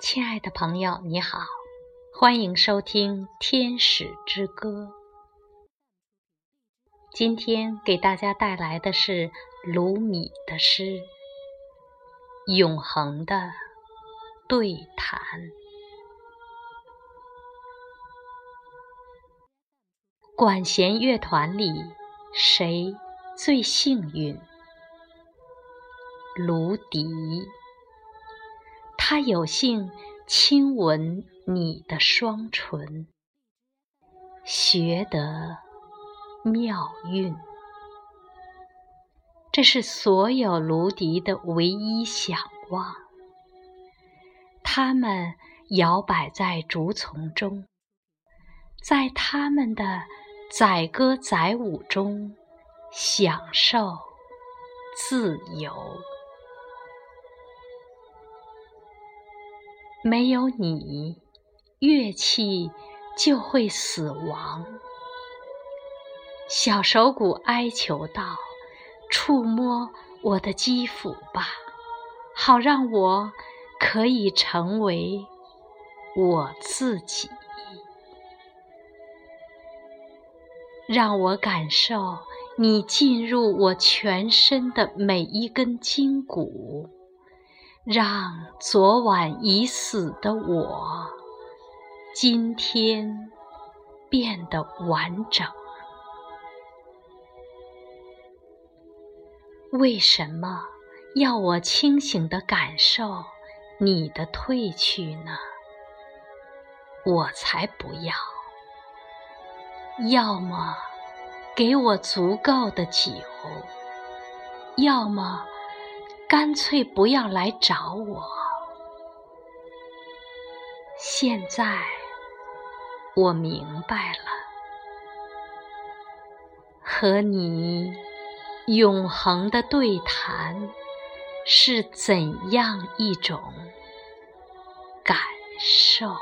亲爱的朋友，你好，欢迎收听《天使之歌》。今天给大家带来的是卢米的诗《永恒的对谈》。管弦乐团里，谁最幸运？卢迪。他有幸亲吻你的双唇，学得妙韵。这是所有芦笛的唯一想望。它们摇摆在竹丛中，在他们的载歌载舞中享受自由。没有你，乐器就会死亡。小手鼓哀求道：“触摸我的肌肤吧，好让我可以成为我自己。让我感受你进入我全身的每一根筋骨。”让昨晚已死的我，今天变得完整。为什么要我清醒地感受你的褪去呢？我才不要！要么给我足够的酒，要么……干脆不要来找我。现在我明白了，和你永恒的对谈是怎样一种感受。